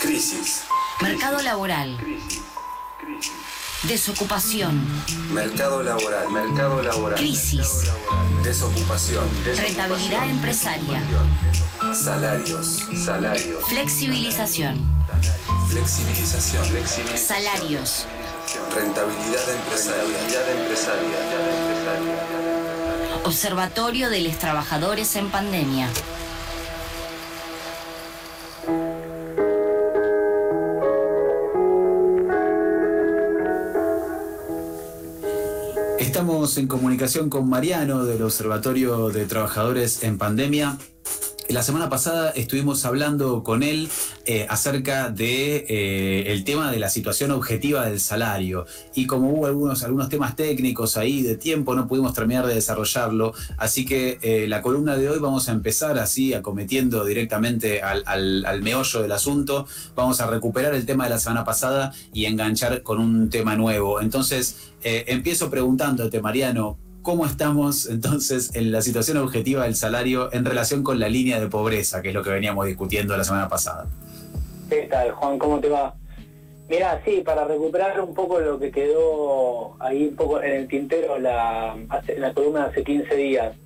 Crisis. Mercado laboral. Desocupación. Mercado laboral. Mercado laboral. Crisis. Desocupación. Rentabilidad empresaria. Salarios. Salarios. Flexibilización. Flexibilización. Salarios. Rentabilidad empresaria. Rentabilidad empresaria. Observatorio de los Trabajadores en Pandemia. Estamos en comunicación con Mariano del Observatorio de Trabajadores en Pandemia. La semana pasada estuvimos hablando con él eh, acerca de eh, el tema de la situación objetiva del salario. Y como hubo algunos, algunos temas técnicos ahí de tiempo no pudimos terminar de desarrollarlo. Así que eh, la columna de hoy vamos a empezar así acometiendo directamente al, al meollo del asunto. Vamos a recuperar el tema de la semana pasada y enganchar con un tema nuevo. Entonces empiezo preguntándote Mariano ¿Cómo estamos entonces en la situación objetiva del salario en relación con la línea de pobreza, que es lo que veníamos discutiendo la semana pasada? ¿Qué tal, Juan? ¿Cómo te va? Mira, sí, para recuperar un poco lo que quedó ahí un poco en el tintero la, la columna hace 15 días,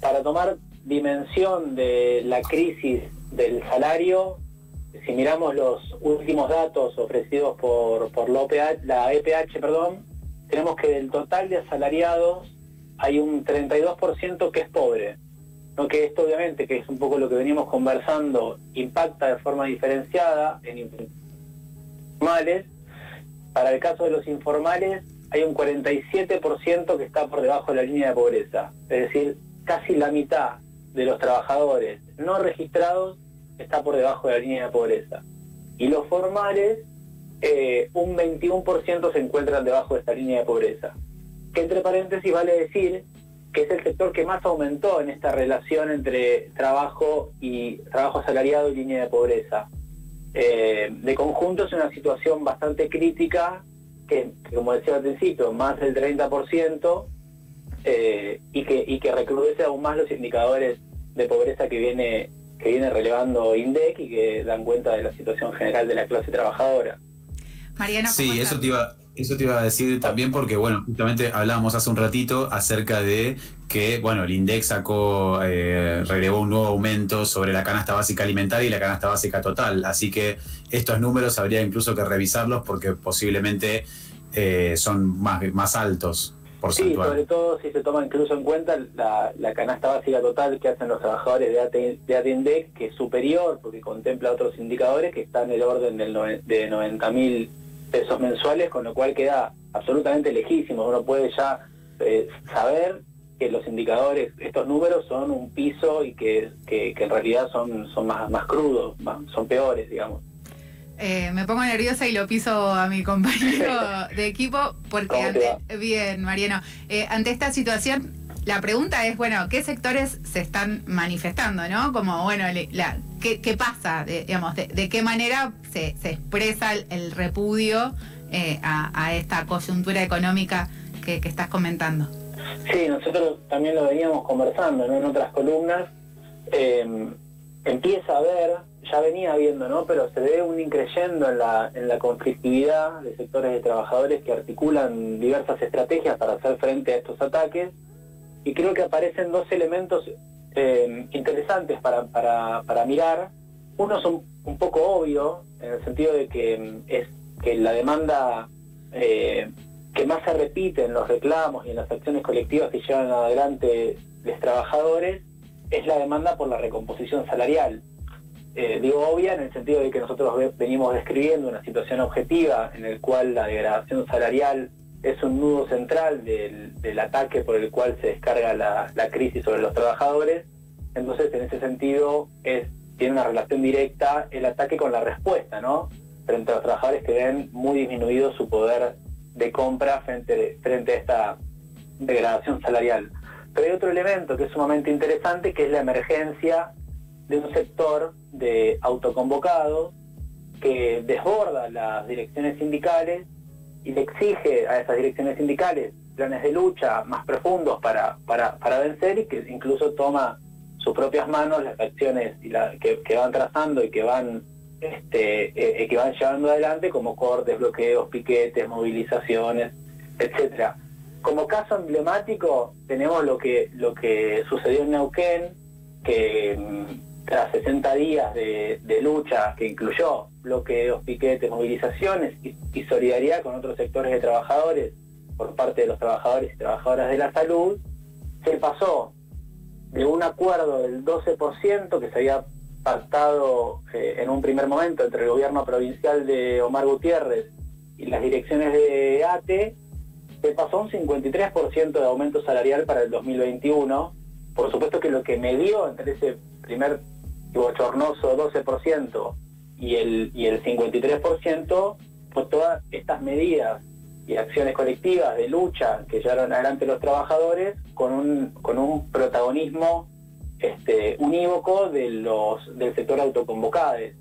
para tomar dimensión de la crisis del salario, si miramos los últimos datos ofrecidos por, por la, EPH, perdón, tenemos que del total de asalariados, hay un 32% que es pobre. ¿No? Que esto obviamente, que es un poco lo que veníamos conversando, impacta de forma diferenciada en informales. Para el caso de los informales, hay un 47% que está por debajo de la línea de pobreza. Es decir, casi la mitad de los trabajadores no registrados está por debajo de la línea de pobreza. Y los formales, eh, un 21% se encuentran debajo de esta línea de pobreza que entre paréntesis vale decir que es el sector que más aumentó en esta relación entre trabajo y trabajo asalariado y línea de pobreza. Eh, de conjunto es una situación bastante crítica, que, como decía al principio, más del 30%, eh, y, que, y que recrudece aún más los indicadores de pobreza que viene, que viene relevando INDEC y que dan cuenta de la situación general de la clase trabajadora. Mariano, sí, eso te iba eso te iba a decir también porque, bueno, justamente hablábamos hace un ratito acerca de que, bueno, el INDEX sacó, eh, relevó un nuevo aumento sobre la canasta básica alimentaria y la canasta básica total. Así que estos números habría incluso que revisarlos porque posiblemente eh, son más, más altos. Sí, sobre todo si se toma incluso en cuenta la, canasta básica total que hacen los trabajadores de, de ATINDEX, que es superior porque contempla otros indicadores que están en el orden del de 90 mil pesos mensuales, con lo cual queda absolutamente lejísimo. Uno puede ya eh, saber que los indicadores, estos números son un piso y que, en realidad son, son más, más crudos, son peores, digamos. Eh, me pongo nerviosa y lo piso a mi compañero de equipo porque ante, bien, Mariano, eh, ante esta situación la pregunta es, bueno, ¿qué sectores se están manifestando, no? Como, bueno, la, ¿qué, pasa? digamos, de, qué manera se, expresa el, repudio eh, a, esta coyuntura económica que, estás comentando? Sí, nosotros también lo veníamos conversando en otras columnas. Em, empieza a ver, ya venía viendo, ¿no? Pero se ve un increyendo en la, en la conflictividad de sectores de trabajadores que articulan diversas estrategias para hacer frente a estos ataques y creo que aparecen dos elementos eh, interesantes para, mirar. Uno es un, poco obvio, en el sentido de que mm, es que la demanda eh, que más se repite en los reclamos y en las acciones colectivas que llevan adelante los trabajadores es la demanda por la recomposición salarial. Eh, digo obvia en el sentido de que nosotros venimos describiendo una situación objetiva en el cual la degradación salarial es un nudo central del, ataque por el cual se descarga la, crisis sobre los trabajadores. Entonces, en ese sentido, tiene una relación directa el ataque con la respuesta, ¿no? Frente a los trabajadores que ven muy disminuido su poder de compra frente, frente a esta degradación salarial. Pero hay otro elemento que es sumamente interesante, que es la emergencia de un sector de autoconvocados que desborda las direcciones sindicales y le exige a esas direcciones sindicales planes de lucha más profundos para, para, vencer y que incluso toma sus propias manos las acciones la, que, van trazando y que van este, eh, que van llevando adelante como cortes, bloqueos, piquetes, movilizaciones, etcétera. Como caso emblemático tenemos lo que lo que sucedió en Neuquén, que mm, tras 60 días de, lucha que incluyó bloqueos, piquetes, movilizaciones y, solidaridad con otros sectores de trabajadores por parte de los trabajadores y trabajadoras de la salud, se pasó de un acuerdo del 12% que se había pactado eh, en un primer momento entre el gobierno provincial de Omar Gutiérrez y las direcciones de ATE, se pasó un 53% de aumento salarial para el 2021. Por supuesto que lo que me dio entre ese primer bochornoso 12% y el, y el 53%, pues todas estas medidas y acciones colectivas de lucha que llevaron adelante los trabajadores con un, con un protagonismo este, unívoco de los, del sector autoconvocades.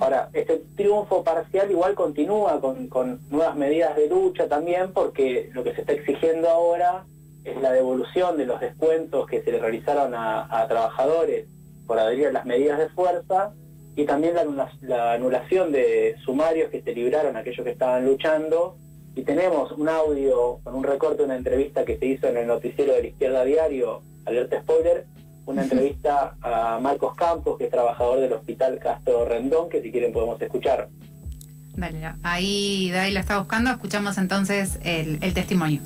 Ahora, este triunfo parcial igual continúa con, con, nuevas medidas de lucha también, porque lo que se está exigiendo ahora es la devolución de los descuentos que se le realizaron a, a trabajadores por adherir a las medidas de fuerza y también la, anulación de sumarios que se libraron a aquellos que estaban luchando. Y tenemos un audio con un recorte de una entrevista que se hizo en el noticiero de la Izquierda Diario, alerta spoiler, una entrevista a Marcos Campos, que es trabajador del Hospital Castro Rendón, que si quieren podemos escuchar. Dale, ahí, ahí la está buscando, escuchamos entonces el testimonio.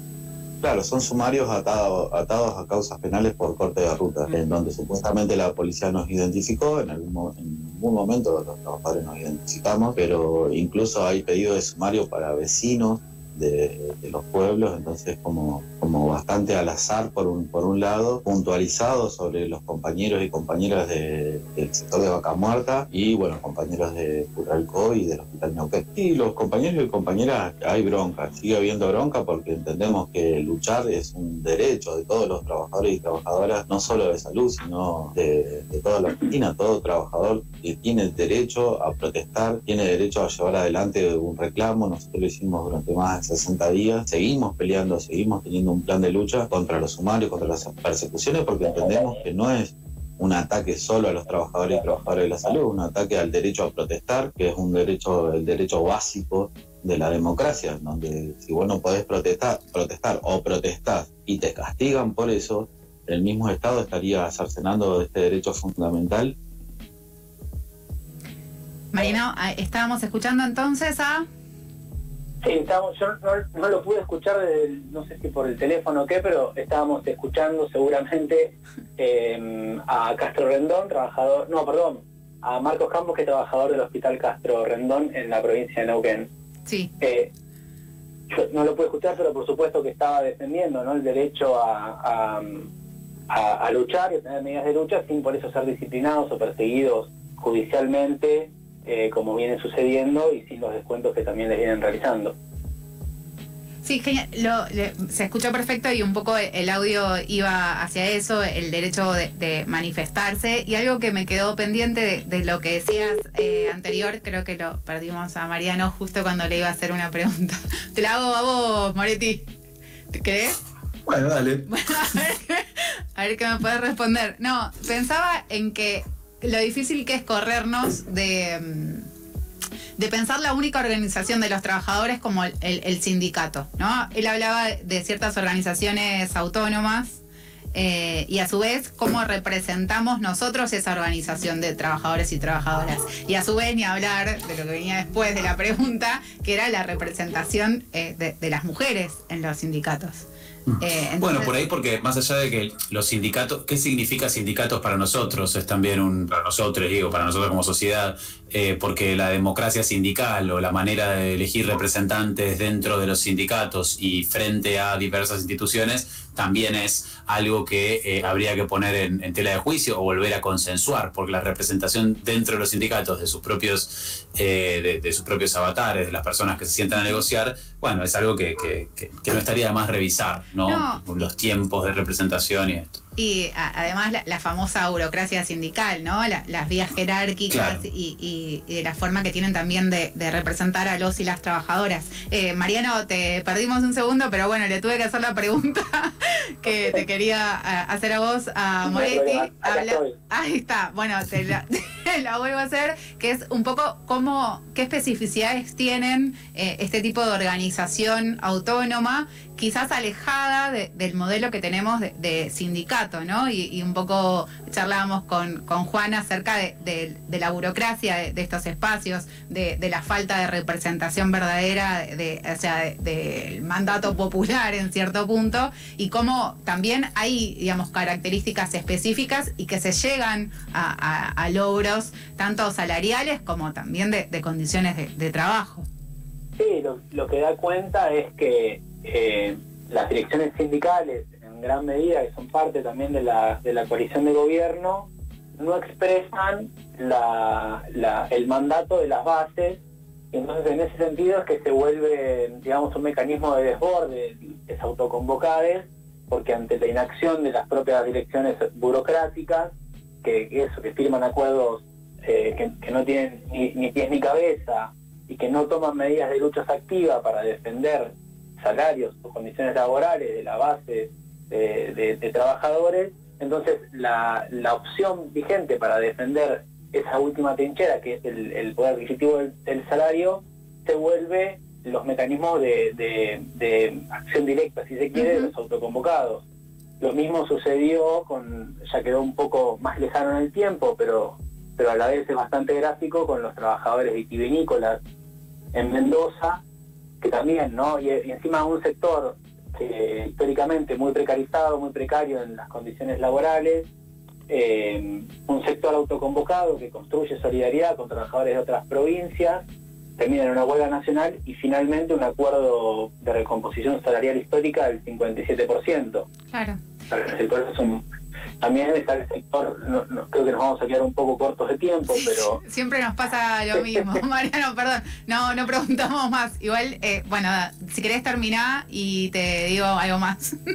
Claro, son sumarios atados, atados a causas penales por corte de ruta, en donde supuestamente la policía nos identificó, en algún, en algún momento los trabajadores nos identificamos, pero incluso hay pedido de sumario para vecinos de, los pueblos, entonces como, como bastante al azar por un, por un lado, puntualizado sobre los compañeros y compañeras del sector de Vaca Muerta y bueno, compañeros de Curalco y del Hospital Neuquén. Y los compañeros y compañeras, hay bronca, sigue habiendo bronca porque entendemos que luchar es un derecho de todos los trabajadores y trabajadoras, no solo de salud, sino de, de toda la Argentina, todo trabajador que tiene derecho a protestar, tiene derecho a llevar adelante un reclamo, nosotros lo hicimos durante más 60 días, seguimos peleando, seguimos teniendo un plan de lucha contra los sumarios, contra las persecuciones, porque entendemos que no es un ataque solo a los trabajadores y trabajadoras de la salud, un ataque al derecho a protestar, que es un derecho, el derecho básico de la democracia, donde si vos no podés protestar, protestar o protestás y te castigan por eso, el mismo Estado estaría cercenando este derecho fundamental. Marino, estábamos escuchando entonces a Sí, estábamos, yo no, lo pude escuchar, no sé si por el teléfono o qué, pero estábamos escuchando seguramente em, a Castro Rendón, trabajador, no, perdón, a Marcos Campos, que es trabajador del Hospital Castro Rendón en la provincia de Neuquén. Sí. Eh, yo no lo pude escuchar, pero por supuesto que estaba defendiendo ¿no? el derecho a, a, a luchar y a tener medidas de lucha sin por eso ser disciplinados o perseguidos judicialmente eh, como viene sucediendo y sin los descuentos que también les vienen realizando. Sí, genial. se escuchó perfecto y un poco el audio iba hacia eso, el derecho de, manifestarse. Y algo que me quedó pendiente de, lo que decías eh, anterior, creo que lo perdimos a Mariano justo cuando le iba a hacer una pregunta. Te la hago a vos, Moretti. ¿Te crees? Bueno, dale. a, ver, a ver qué me puedes responder. No, pensaba en que lo difícil que es corrernos de, mm, de pensar la única organización de los trabajadores como el, sindicato, ¿no? Él hablaba de ciertas organizaciones autónomas eh, y a su vez cómo representamos nosotros esa organización de trabajadores y trabajadoras. Y a su vez ni hablar de lo que venía después de la pregunta, que era la representación eh, de las mujeres en los sindicatos. Eh, bueno, por ahí porque más allá de que los sindicatos, ¿qué significa sindicatos para nosotros? Es también un, para nosotros, digo, para nosotros como sociedad, eh, porque la democracia sindical o la manera de elegir representantes dentro de los sindicatos y frente a diversas instituciones también es algo que eh, habría que poner en, tela de juicio o volver a consensuar, porque la representación dentro de los sindicatos de sus propios, eh, de, sus propios avatares, de las personas que se sientan a negociar, bueno, es algo que, no estaría de más revisar, ¿no? Los tiempos de representación y esto. Y además la, famosa burocracia sindical, ¿no? las vías jerárquicas y, de la forma que tienen también de, representar a los y las trabajadoas. Eh, Mariano, te perdimos un segundo, pero bueno, le tuve que hacer la pregunta que te quería hacer a vos, a Moretti. ahí está, bueno, te la... la vuelvo a hacer, que es un poco cómo, qué especificidades tienen eh, este tipo de organización autónoma quizás alejada del modelo que tenemos de, sindicato, ¿no? Y, un poco charlábamos con, con Juan acerca de, la burocracia de, estos espacios, de, la falta de representación verdadera, de, o sea, del mandato popular en cierto punto, y cómo también hay, digamos, características específicas y que se llegan a, logros tanto salariales como también de, condiciones de, trabajo. Sí, lo que da cuenta es que eh, las direcciones sindicales, en gran medida, que son parte también de la, coalición de gobierno, no expresan el mandato de las bases, entonces en ese sentido es que se vuelve, digamos, un mecanismo de desborde, es autoconvocades, porque ante la inacción de las propias direcciones burocráticas, que eso, que firman acuerdos eh, que, no tienen ni, ni pies ni cabeza y que no toman medidas de lucha activa para defender salarios o condiciones laborales de la base de, trabajadores, entonces la, opción vigente para defender esa última trinchera, que es el, poder adquisitivo del, salario, se vuelve los mecanismos de, acción directa, si se quiere, de los autoconvocados. Lo mismo sucedió con, ya quedó un poco más lejano en el tiempo, pero, pero a la vez es bastante gráfico con los trabajadores vitivinícolas en Mendoza, que también, ¿no? Y, encima un sector históricamente muy precarizado, muy precario en las condiciones laborales, eh, un sector autoconvocado que construye solidaridad con trabajadores de otras provincias, termina en una huelga nacional y finalmente un acuerdo de recomposición salarial histórica del 57%. Claro. El sector es un también está el sector, no, creo que nos vamos a quedar un poco cortos de tiempo, pero... Siempre nos pasa lo mismo, Mariano, perdón, no, no preguntamos más. Igual, eh, bueno, si querés terminar y te digo algo más.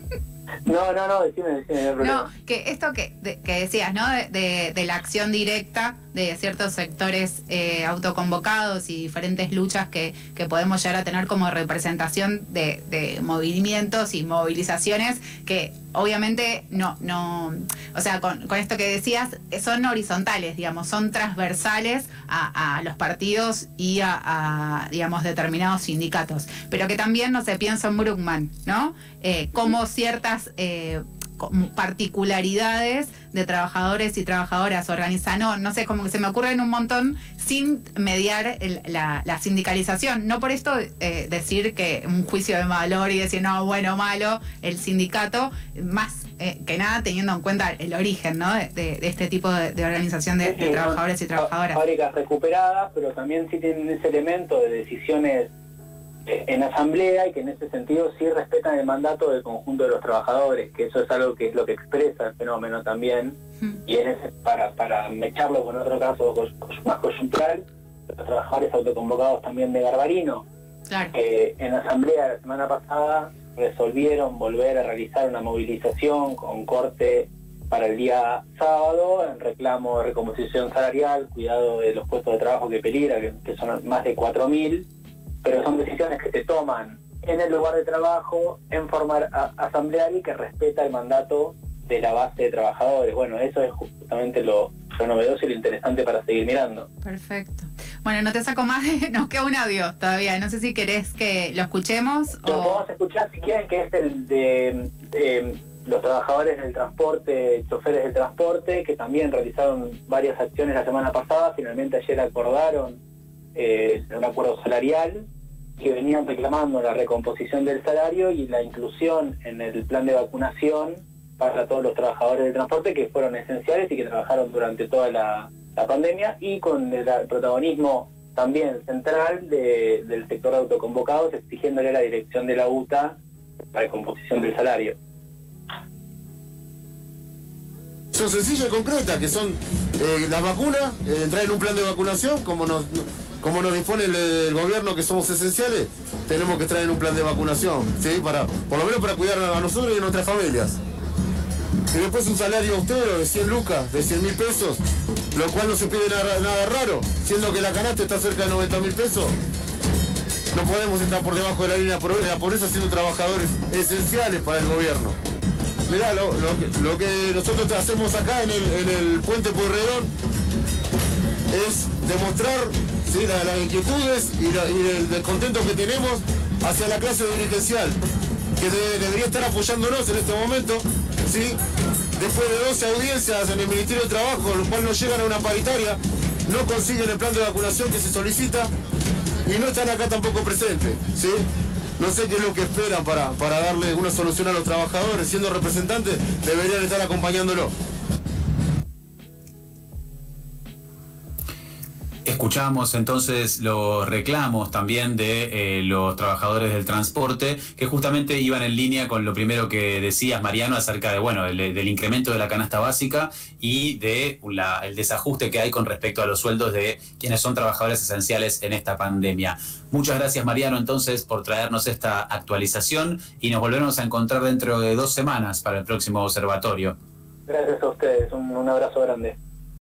No, no, no, decime, decime, no que esto que, que decías, ¿no? De, de, la acción directa de ciertos sectores eh, autoconvocados y diferentes luchas que, que, podemos llegar a tener como representación de, movimientos y movilizaciones que obviamente no, no, o sea, con, con, esto que decías, son horizontales, digamos, son transversales a, a los partidos y a, digamos, determinados sindicatos, pero que también, no se piensa en Bruckman, ¿no? Eh, como ciertas eh, particularidades de trabajadores y trabajadoras organizan, no, no sé, como que se me ocurren un montón sin mediar la, sindicalización. No por esto eh, decir que un juicio de valor y decir, no, bueno, malo, el sindicato, más que nada teniendo en cuenta el origen ¿no? de, este tipo de, organización de, trabajadores y trabajadoras. Fábricas recuperadas, pero también sí tienen ese elemento de decisiones en asamblea y que en ese sentido sí respetan el mandato del conjunto de los trabajadores, que eso es algo que es lo que expresa el fenómeno también, y es para, para mecharlo con otro caso más coyuntural, los trabajadores autoconvocados también de Garbarino, que en asamblea la semana pasada resolvieron volver a realizar una movilización con corte para el día sábado en reclamo de recomposición salarial, cuidado de los puestos de trabajo que peligra, que, que son más de 4.000 pero son decisiones que se toman en el lugar de trabajo, en forma asamblearia y que respeta el mandato de la base de trabajadores. Bueno, eso es justamente lo, novedoso y lo interesante para seguir mirando. Perfecto. Bueno, no te saco más, nos queda un audio todavía. No sé si querés que lo escuchemos. Lo podemos escuchar si quieren, que es el de, los trabajadores del transporte, choferes del transporte, que también realizaron varias acciones la semana pasada. Finalmente ayer acordaron eh, un acuerdo salarial que venían reclamando la recomposición del salario y la inclusión en el plan de vacunación para todos los trabajadores del transporte que fueron esenciales y que trabajaron durante toda la, pandemia y con el, protagonismo también central del sector de autoconvocados exigiéndole a la dirección de la UTA la recomposición del salario. Son sencillas y concretas, que son eh, las vacunas, eh, entrar en un plan de vacunación, como nos, como nos dispone el, gobierno que somos esenciales, tenemos que traer un plan de vacunación, ¿sí? Para, por lo menos para cuidar a nosotros y a nuestras familias. Y después un salario austero de 100 lucas, de 100 mil pesos, lo cual no se pide nada, raro, siendo que la canasta está cerca de 90 mil pesos. No podemos estar por debajo de la línea de la pobreza siendo trabajadores esenciales para el gobierno. Mirá, lo, que, nosotros hacemos acá en el, en el puente Pueyrredón es demostrar las inquietudes y, el descontento que tenemos hacia la clase dirigencial, que debería estar apoyándonos en este momento, ¿sí? después de 12 audiencias en el Ministerio de Trabajo, los cuales no llegan a una paritaria, no consiguen el plan de vacunación que se solicita y no están acá tampoco presentes. ¿sí? No sé qué es lo que esperan para, para darle una solución a los trabajadores, siendo representantes, deberían estar acompañándolo. Escuchamos entonces los reclamos también de eh, los trabajadores del transporte, que justamente iban en línea con lo primero que decías, Mariano, acerca de bueno, del incremento de la canasta básica y de el desajuste que hay con respecto a los sueldos de quienes son trabajadores esenciales en esta pandemia. Muchas gracias, Mariano, entonces, por traernos esta actualización y nos volveremos a encontrar dentro de dos semanas para el próximo observatorio. Gracias a ustedes, un abrazo grande.